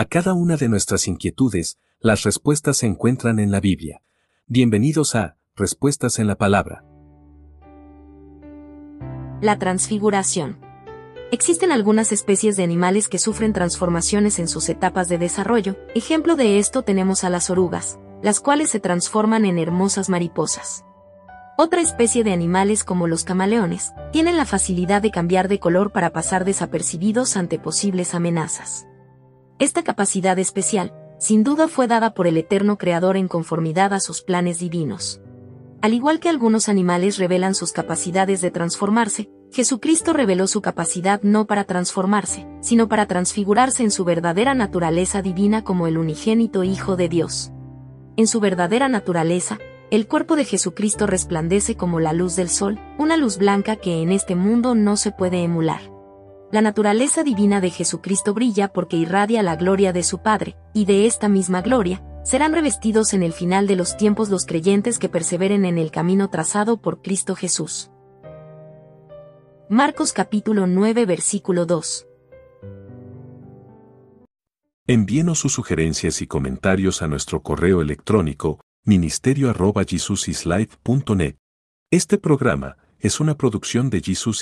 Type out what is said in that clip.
A cada una de nuestras inquietudes, las respuestas se encuentran en la Biblia. Bienvenidos a Respuestas en la Palabra. La transfiguración. Existen algunas especies de animales que sufren transformaciones en sus etapas de desarrollo. Ejemplo de esto tenemos a las orugas, las cuales se transforman en hermosas mariposas. Otra especie de animales como los camaleones, tienen la facilidad de cambiar de color para pasar desapercibidos ante posibles amenazas. Esta capacidad especial, sin duda fue dada por el eterno Creador en conformidad a sus planes divinos. Al igual que algunos animales revelan sus capacidades de transformarse, Jesucristo reveló su capacidad no para transformarse, sino para transfigurarse en su verdadera naturaleza divina como el unigénito Hijo de Dios. En su verdadera naturaleza, el cuerpo de Jesucristo resplandece como la luz del sol, una luz blanca que en este mundo no se puede emular. La naturaleza divina de Jesucristo brilla porque irradia la gloria de su Padre, y de esta misma gloria, serán revestidos en el final de los tiempos los creyentes que perseveren en el camino trazado por Cristo Jesús. Marcos capítulo 9 versículo 2 Envíenos sus sugerencias y comentarios a nuestro correo electrónico ministerio arroba Este programa es una producción de Jesus